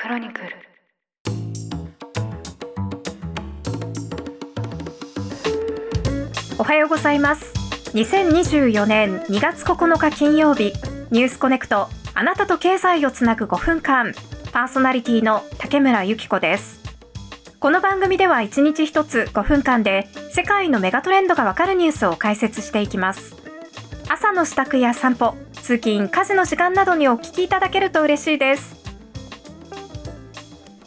クロニクル。おはようございます。2024年2月9日金曜日ニュースコネクトあなたと経済をつなぐ5分間パーソナリティの竹村由紀子です。この番組では1日1つ5分間で世界のメガトレンドがわかるニュースを解説していきます。朝の支度や散歩通勤家事の時間などにお聞きいただけると嬉しいです。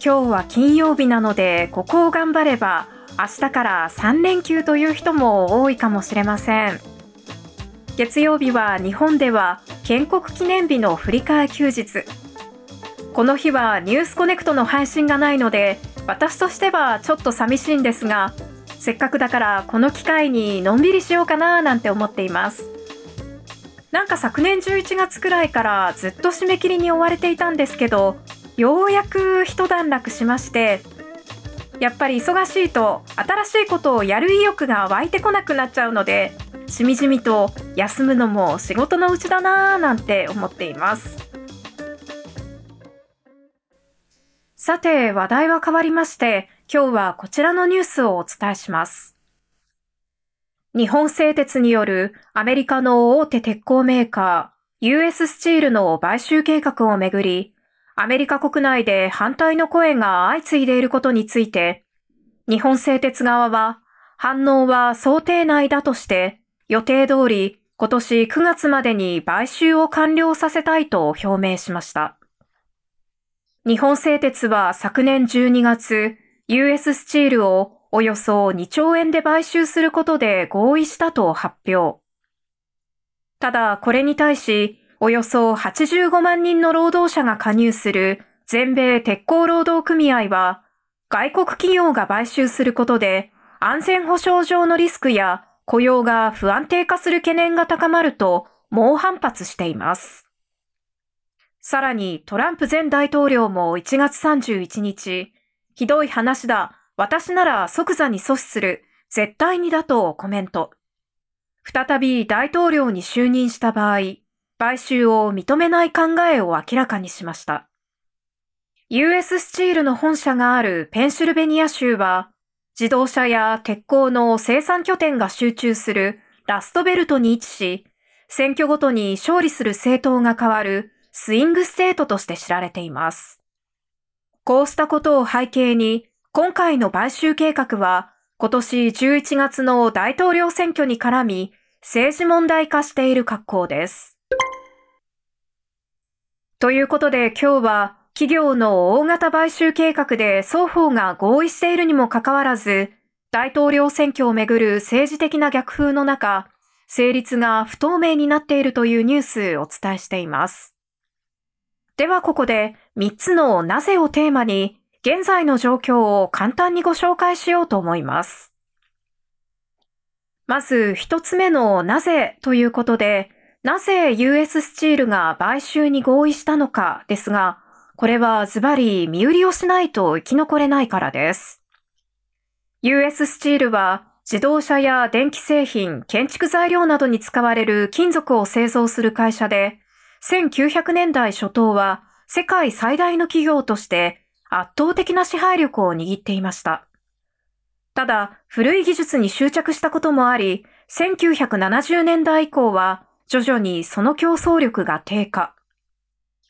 今日は金曜日なのでここを頑張れば明日から3連休という人も多いかもしれません。月曜日は日本では建国記念日の振り替え休日。この日はニュースコネクトの配信がないので私としてはちょっと寂しいんですがせっかくだからこの機会にのんびりしようかななんて思っています。なんか昨年11月くらいからずっと締め切りに追われていたんですけどようやく一段落しましてやっぱり忙しいと新しいことをやる意欲が湧いてこなくなっちゃうのでしみじみと休むのも仕事のうちだなぁなんて思っています。さて話題は変わりまして今日はこちらのニュースをお伝えします。日本製鉄によるアメリカの大手鉄鋼メーカー US スチールの買収計画をめぐり、アメリカ国内で反対の声が相次いでいることについて、日本製鉄側は反応は想定内だとして予定通り今年9月までに買収を完了させたいと表明しました。日本製鉄は昨年12月、US スチールをおよそ2兆円で買収することで合意したと発表。ただ、これに対し、およそ85万人の労働者が加入する全米鉄鋼労働組合は、外国企業が買収することで安全保障上のリスクや雇用が不安定化する懸念が高まると猛反発しています。さらにトランプ前大統領も1月31日、ひどい話だ、私なら即座に阻止する、絶対にだとコメント。再び大統領に就任した場合、買収を認めない考えを明らかにしました。US スチールの本社があるペンシルベニア州は、自動車や鉄鋼の生産拠点が集中するラストベルトに位置し、選挙ごとに勝利する政党が変わるスイングステートとして知られています。こうしたことを背景に、今回の買収計画は今年11月の大統領選挙に絡み政治問題化している格好です。ということで今日は企業の大型買収計画で双方が合意しているにもかかわらず大統領選挙をめぐる政治的な逆風の中成立が不透明になっているというニュースをお伝えしています。ではここで3つのなぜをテーマに現在の状況を簡単にご紹介しようと思います。まず一つ目のなぜということで、なぜ US スチールが買収に合意したのかですが、これはズバリ身売りをしないと生き残れないからです。US スチールは自動車や電気製品、建築材料などに使われる金属を製造する会社で、1900年代初頭は世界最大の企業として圧倒的な支配力を握っていました。ただ、古い技術に執着したこともあり、1970年代以降は徐々にその競争力が低下。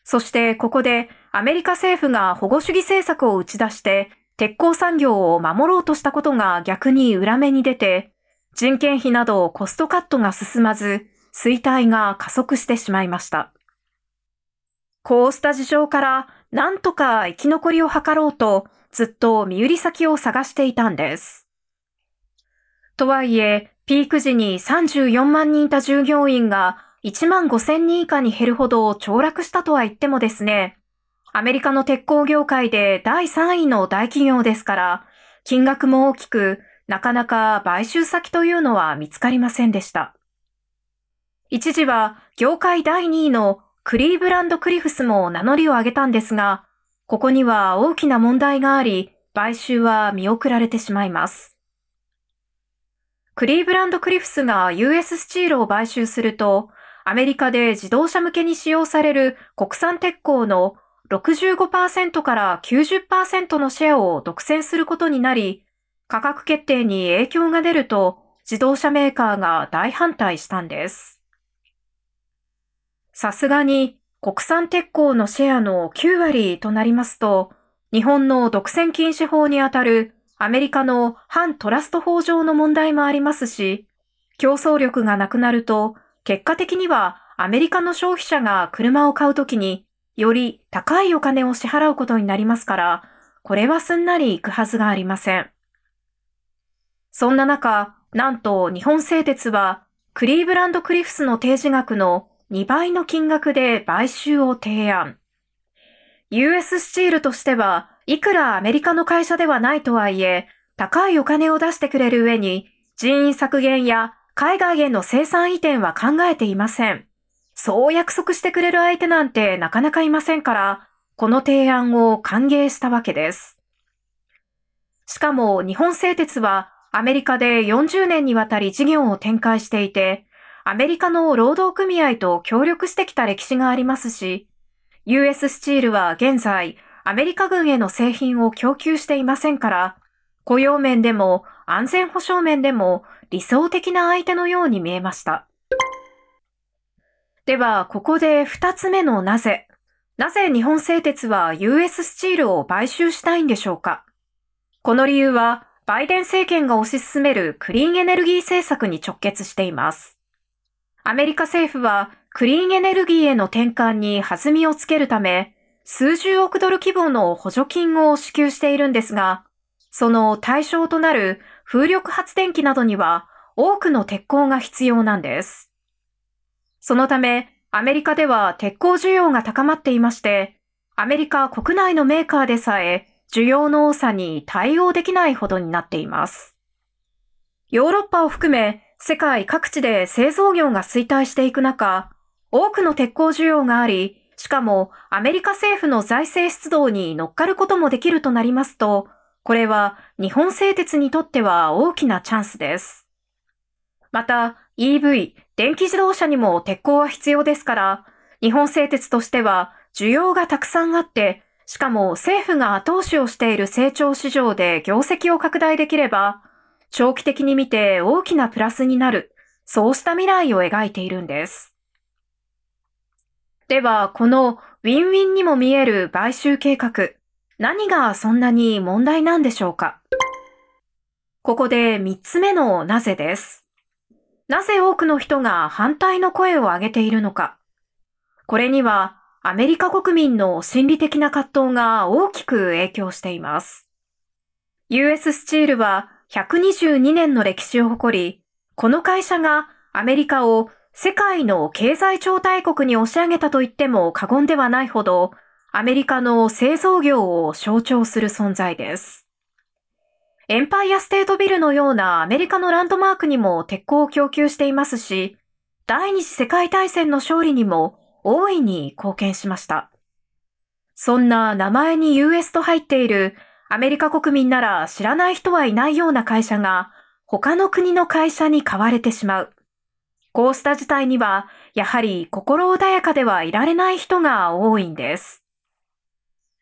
そしてここでアメリカ政府が保護主義政策を打ち出して鉄鋼産業を守ろうとしたことが逆に裏目に出て、人件費などコストカットが進まず、衰退が加速してしまいました。こうした事情からなんとか生き残りを図ろうとずっと身売り先を探していたんです。とはいえ、ピーク時に34万人いた従業員が1万5千人以下に減るほど凋落したとは言ってもですね、アメリカの鉄鋼業界で第3位の大企業ですから、金額も大きく、なかなか買収先というのは見つかりませんでした。一時は業界第2位のクリーブランド・クリフスも名乗りを上げたんですが、ここには大きな問題があり、買収は見送られてしまいます。クリーブランド・クリフスが US スチールを買収すると、アメリカで自動車向けに使用される国産鉄鋼の65%から90%のシェアを独占することになり、価格決定に影響が出ると自動車メーカーが大反対したんです。さすがに国産鉄鋼のシェアの9割となりますと、日本の独占禁止法にあたるアメリカの反トラスト法上の問題もありますし、競争力がなくなると、結果的にはアメリカの消費者が車を買うときにより高いお金を支払うことになりますから、これはすんなりいくはずがありません。そんな中、なんと日本製鉄はクリーブランドクリフスの提示額の2倍の金額で買収を提案。US スチールとしてはいくらアメリカの会社ではないとはいえ、高いお金を出してくれる上に人員削減や海外への生産移転は考えていません。そう約束してくれる相手なんてなかなかいませんから、この提案を歓迎したわけです。しかも日本製鉄はアメリカで40年にわたり事業を展開していて、アメリカの労働組合と協力してきた歴史がありますし、US スチールは現在アメリカ軍への製品を供給していませんから、雇用面でも安全保障面でも理想的な相手のように見えました。では、ここで二つ目のなぜ。なぜ日本製鉄は US スチールを買収したいんでしょうかこの理由は、バイデン政権が推し進めるクリーンエネルギー政策に直結しています。アメリカ政府はクリーンエネルギーへの転換に弾みをつけるため、数十億ドル規模の補助金を支給しているんですが、その対象となる風力発電機などには多くの鉄鋼が必要なんです。そのため、アメリカでは鉄鋼需要が高まっていまして、アメリカ国内のメーカーでさえ需要の多さに対応できないほどになっています。ヨーロッパを含め世界各地で製造業が衰退していく中、多くの鉄鋼需要があり、しかもアメリカ政府の財政出動に乗っかることもできるとなりますと、これは日本製鉄にとっては大きなチャンスです。また、EV、電気自動車にも鉄鋼は必要ですから、日本製鉄としては需要がたくさんあって、しかも政府が後押しをしている成長市場で業績を拡大できれば、長期的に見て大きなプラスになる、そうした未来を描いているんです。では、このウィンウィンにも見える買収計画、何がそんなに問題なんでしょうか？ここで3つ目のなぜです。なぜ多くの人が反対の声を上げているのか？これにはアメリカ国民の心理的な葛藤が大きく影響しています。US スチールは122年の歴史を誇り、この会社がアメリカを世界の経済超大国に押し上げたと言っても過言ではないほど、アメリカの製造業を象徴する存在です。エンパイアステートビルのようなアメリカのランドマークにも鉄鋼を供給していますし、第二次世界大戦の勝利にも大いに貢献しました。そんな名前に US と入っているアメリカ国民なら知らない人はいないような会社が他の国の会社に買われてしまう。こうした事態にはやはり心穏やかではいられない人が多いんです。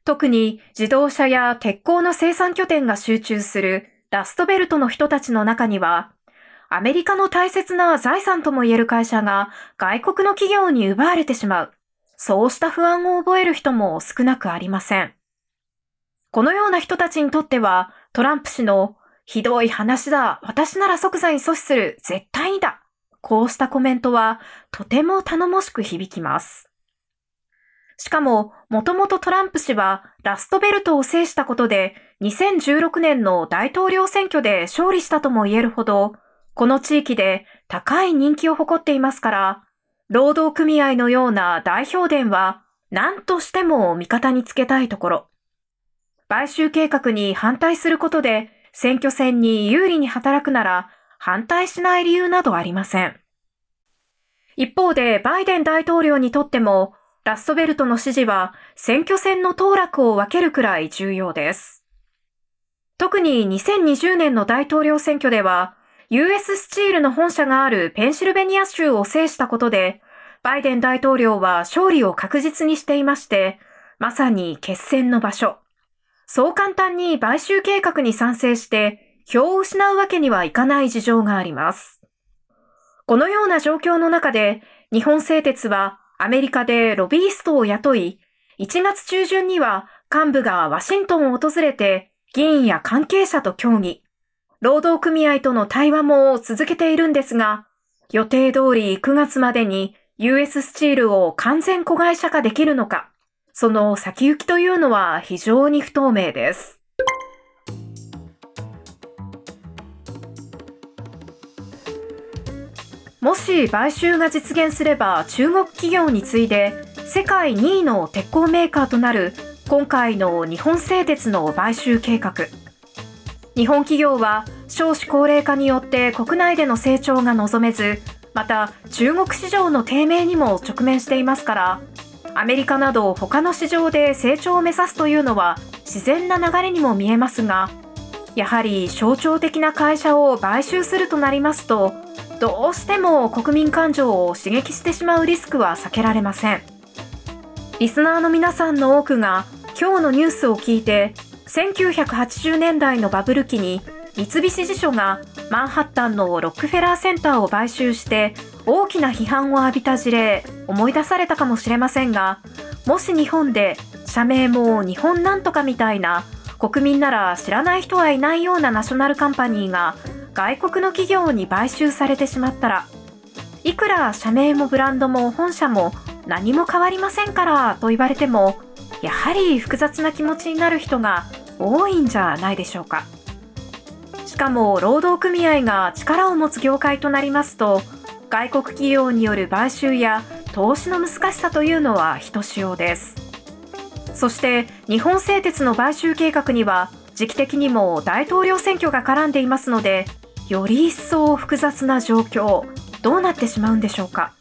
特に自動車や鉄鋼の生産拠点が集中するラストベルトの人たちの中には、アメリカの大切な財産とも言える会社が外国の企業に奪われてしまう。そうした不安を覚える人も少なくありません。このような人たちにとっては、トランプ氏のひどい話だ、私なら即座に阻止する、絶対にだ。こうしたコメントはとても頼もしく響きます。しかも、もともとトランプ氏はラストベルトを制したことで、2016年の大統領選挙で勝利したとも言えるほど、この地域で高い人気を誇っていますから、労働組合のような代表伝は何としても味方につけたいところ。買収計画に反対することで選挙戦に有利に働くなら反対しない理由などありません。一方でバイデン大統領にとってもラストベルトの支持は選挙戦の当落を分けるくらい重要です。特に2020年の大統領選挙では、US スチールの本社があるペンシルベニア州を制したことで、バイデン大統領は勝利を確実にしていまして、まさに決戦の場所。そう簡単に買収計画に賛成して票を失うわけにはいかない事情があります。このような状況の中で日本製鉄はアメリカでロビーストを雇い、1月中旬には幹部がワシントンを訪れて議員や関係者と協議、労働組合との対話も続けているんですが、予定通り9月までに US スチールを完全子会社化できるのか、その先行きというのは非常に不透明です。もし買収が実現すれば中国企業に次いで世界2位の鉄鋼メーカーとなる今回の日本製鉄の買収計画。日本企業は少子高齢化によって国内での成長が望めず、また中国市場の低迷にも直面していますから、アメリカなど他の市場で成長を目指すというのは自然な流れにも見えますが、やはり象徴的な会社を買収するとなりますと、どうしても国民感情を刺激してしまうリスクは避けられません。リスナーの皆さんの多くが今日のニュースを聞いて、1980年代のバブル期に三菱地所がマンハッタンのロックフェラーセンターを買収して大きな批判を浴びた事例思い出されたかもしれませんがもし日本で社名も日本なんとかみたいな国民なら知らない人はいないようなナショナルカンパニーが外国の企業に買収されてしまったらいくら社名もブランドも本社も何も変わりませんからと言われてもやはり複雑な気持ちになる人が多いんじゃないでしょうか。しかも労働組合が力を持つ業界となりますと外国企業による買収や投資の難しさというのはひとしおです。そして日本製鉄の買収計画には時期的にも大統領選挙が絡んでいますのでより一層複雑な状況どうなってしまうんでしょうか？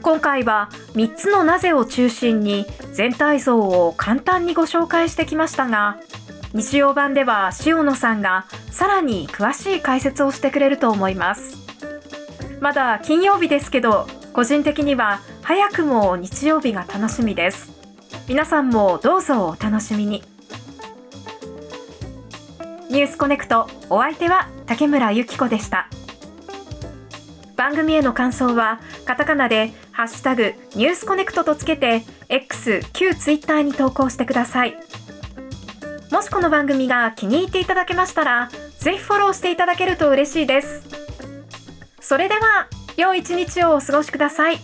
今回は3つのなぜを中心に全体像を簡単にご紹介してきましたが日曜版では塩野さんがさらに詳しい解説をしてくれると思います。まだ金曜日ですけど個人的には早くも日曜日が楽しみです。皆さんもどうぞお楽しみに。ニュースコネクト。お相手は竹村由紀子でした。番組への感想はカタカナでハッシュタグニュースコネクトとつけて X 旧 Twitter に投稿してください。もしこの番組が気に入っていただけましたらぜひフォローしていただけると嬉しいです。それでは良い一日をお過ごしください。